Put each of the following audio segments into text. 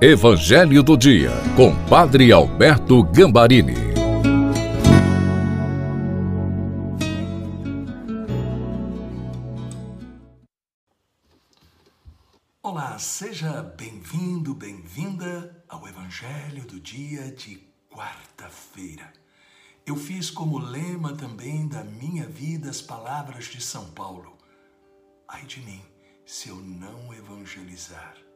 Evangelho do Dia, com Padre Alberto Gambarini. Olá, seja bem-vindo, bem-vinda ao Evangelho do Dia de quarta-feira. Eu fiz como lema também da minha vida as palavras de São Paulo. Ai de mim, se eu não evangelizar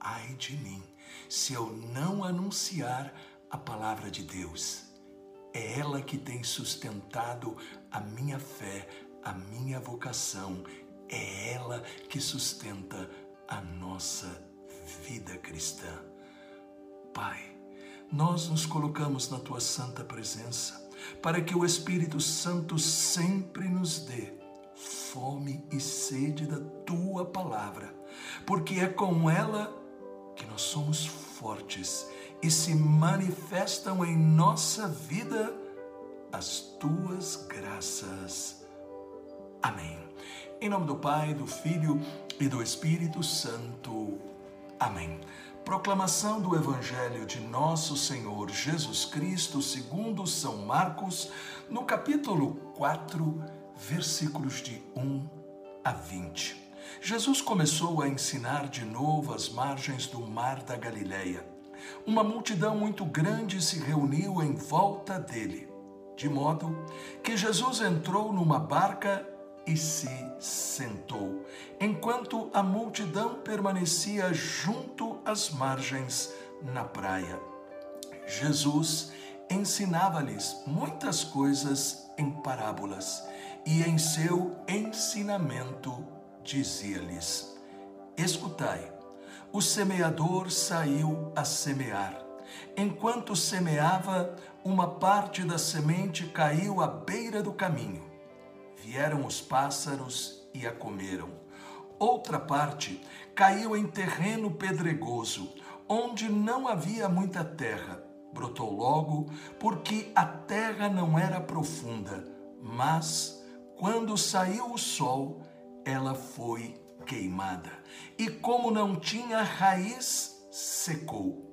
ai de mim, se eu não anunciar a palavra de Deus. É ela que tem sustentado a minha fé, a minha vocação. É ela que sustenta a nossa vida cristã. Pai, nós nos colocamos na tua santa presença para que o Espírito Santo sempre nos dê fome e sede da tua palavra, porque é com ela nós somos fortes e se manifestam em nossa vida as tuas graças. Amém. Em nome do Pai, do Filho e do Espírito Santo. Amém. Proclamação do Evangelho de Nosso Senhor Jesus Cristo, segundo São Marcos, no capítulo 4, versículos de 1 a 20. Jesus começou a ensinar de novo às margens do mar da Galileia. Uma multidão muito grande se reuniu em volta dele, de modo que Jesus entrou numa barca e se sentou, enquanto a multidão permanecia junto às margens na praia. Jesus ensinava-lhes muitas coisas em parábolas, e em seu ensinamento dizia-lhes: Escutai, o semeador saiu a semear. Enquanto semeava, uma parte da semente caiu à beira do caminho. Vieram os pássaros e a comeram. Outra parte caiu em terreno pedregoso, onde não havia muita terra. Brotou logo, porque a terra não era profunda, mas, quando saiu o sol, ela foi queimada. E como não tinha raiz, secou.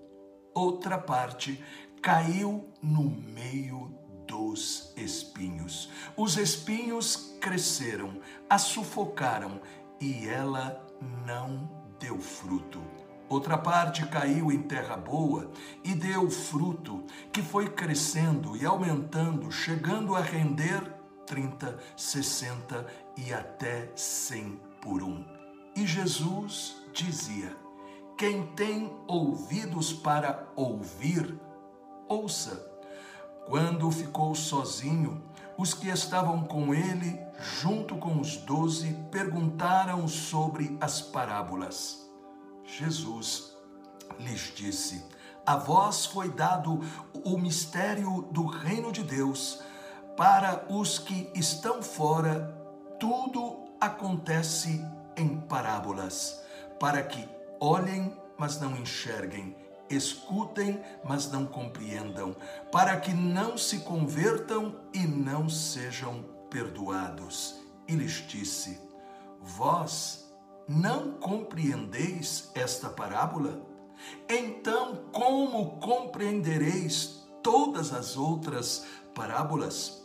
Outra parte caiu no meio dos espinhos. Os espinhos cresceram, a sufocaram e ela não deu fruto. Outra parte caiu em terra boa e deu fruto, que foi crescendo e aumentando, chegando a render 30, 60 e até 100 por um. E Jesus dizia: Quem tem ouvidos para ouvir, ouça. Quando ficou sozinho, os que estavam com ele, junto com os doze, perguntaram sobre as parábolas. Jesus lhes disse: A vós foi dado o mistério do reino de Deus para os que estão fora, tudo acontece em parábolas, para que olhem, mas não enxerguem, escutem, mas não compreendam, para que não se convertam e não sejam perdoados. E lhes disse: Vós não compreendeis esta parábola? Então, como compreendereis todas as outras parábolas?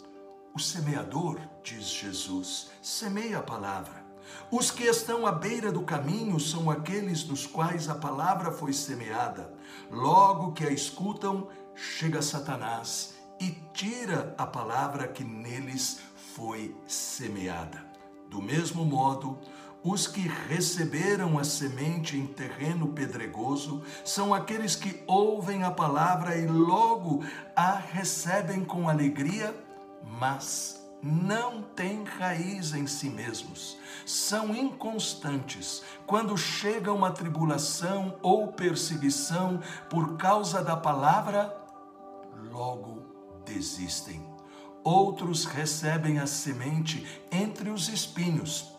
O semeador, diz Jesus, semeia a palavra. Os que estão à beira do caminho são aqueles dos quais a palavra foi semeada. Logo que a escutam, chega Satanás e tira a palavra que neles foi semeada. Do mesmo modo, os que receberam a semente em terreno pedregoso são aqueles que ouvem a palavra e logo a recebem com alegria mas não têm raiz em si mesmos, são inconstantes. Quando chega uma tribulação ou perseguição por causa da palavra, logo desistem. Outros recebem a semente entre os espinhos.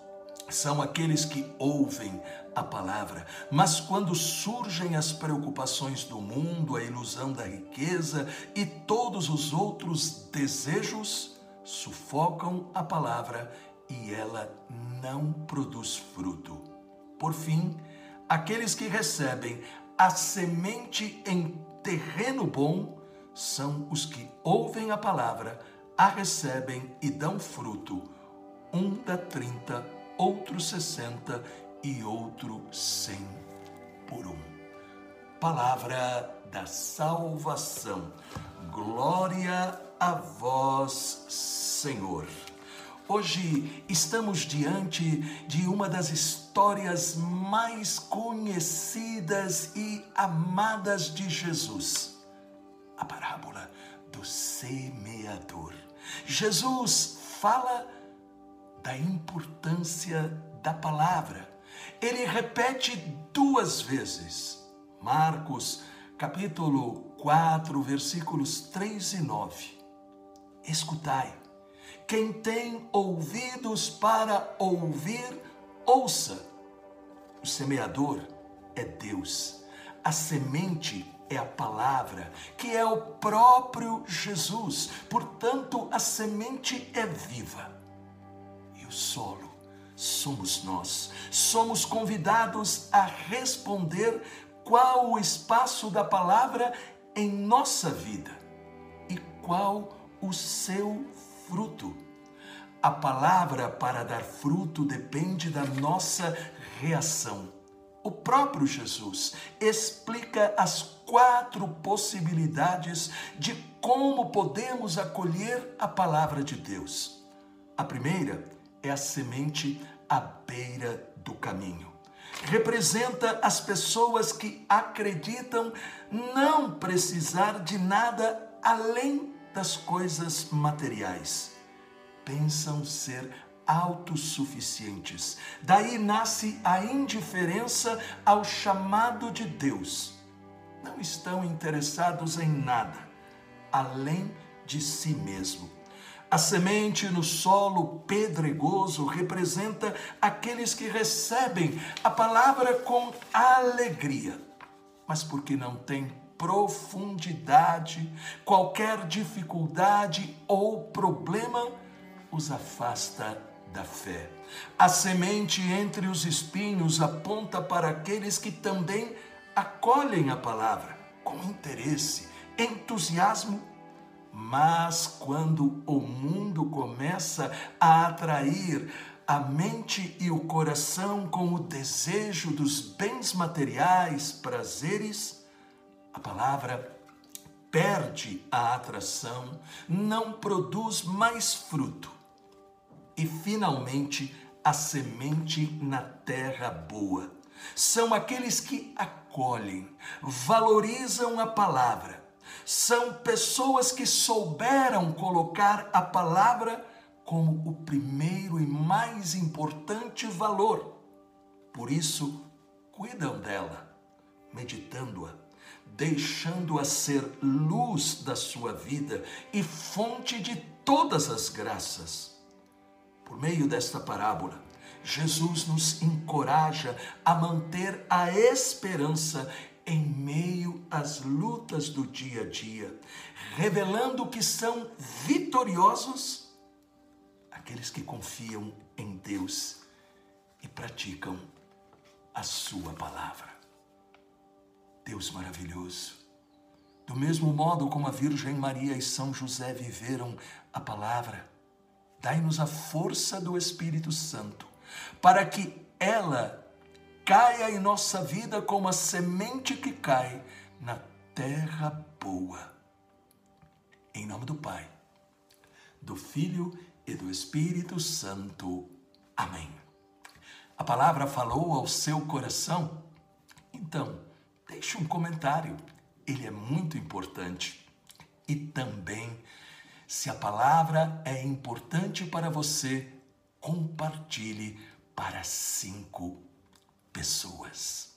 São aqueles que ouvem a palavra, mas quando surgem as preocupações do mundo, a ilusão da riqueza e todos os outros desejos, sufocam a palavra e ela não produz fruto. Por fim, aqueles que recebem a semente em terreno bom são os que ouvem a palavra, a recebem e dão fruto. Um dá trinta, outro sessenta e outro cem por um. Palavra da salvação. Glória a vós, Senhor. Hoje estamos diante de uma das histórias mais conhecidas e amadas de Jesus, a parábola do semeador. Jesus fala da importância da palavra. Ele repete duas vezes. Marcos, capítulo 4, versículos 3 e 9. Escutai quem tem ouvidos para ouvir, ouça. O semeador é Deus. A semente é a palavra, que é o próprio Jesus. Portanto, a semente é viva. E o solo somos nós. Somos convidados a responder qual o espaço da palavra em nossa vida e qual o seu fruto. A palavra para dar fruto depende da nossa reação. O próprio Jesus explica as quatro possibilidades de como podemos acolher a palavra de Deus. A primeira é a semente à beira do caminho. Representa as pessoas que acreditam não precisar de nada além das coisas materiais. Pensam ser autossuficientes. Daí nasce a indiferença ao chamado de Deus. Não estão interessados em nada além de si mesmo. A semente no solo pedregoso representa aqueles que recebem a palavra com alegria, mas porque não têm profundidade, qualquer dificuldade ou problema os afasta da fé. A semente entre os espinhos aponta para aqueles que também acolhem a palavra com interesse, entusiasmo, mas quando o mundo começa a atrair a mente e o coração com o desejo dos bens materiais, prazeres, a palavra perde a atração, não produz mais fruto. E finalmente, a semente na terra boa. São aqueles que acolhem, valorizam a palavra. São pessoas que souberam colocar a palavra como o primeiro e mais importante valor. Por isso, cuidam dela, meditando-a deixando-a ser luz da sua vida e fonte de todas as graças. Por meio desta parábola, Jesus nos encoraja a manter a esperança em meio às lutas do dia a dia, revelando que são vitoriosos aqueles que confiam em Deus e praticam a sua palavra. Deus maravilhoso. Do mesmo modo como a Virgem Maria e São José viveram a palavra, dai-nos a força do Espírito Santo, para que ela caia em nossa vida como a semente que cai na terra boa. Em nome do Pai, do Filho e do Espírito Santo. Amém. A palavra falou ao seu coração? Então, deixe um comentário, ele é muito importante. E também, se a palavra é importante para você, compartilhe para cinco pessoas.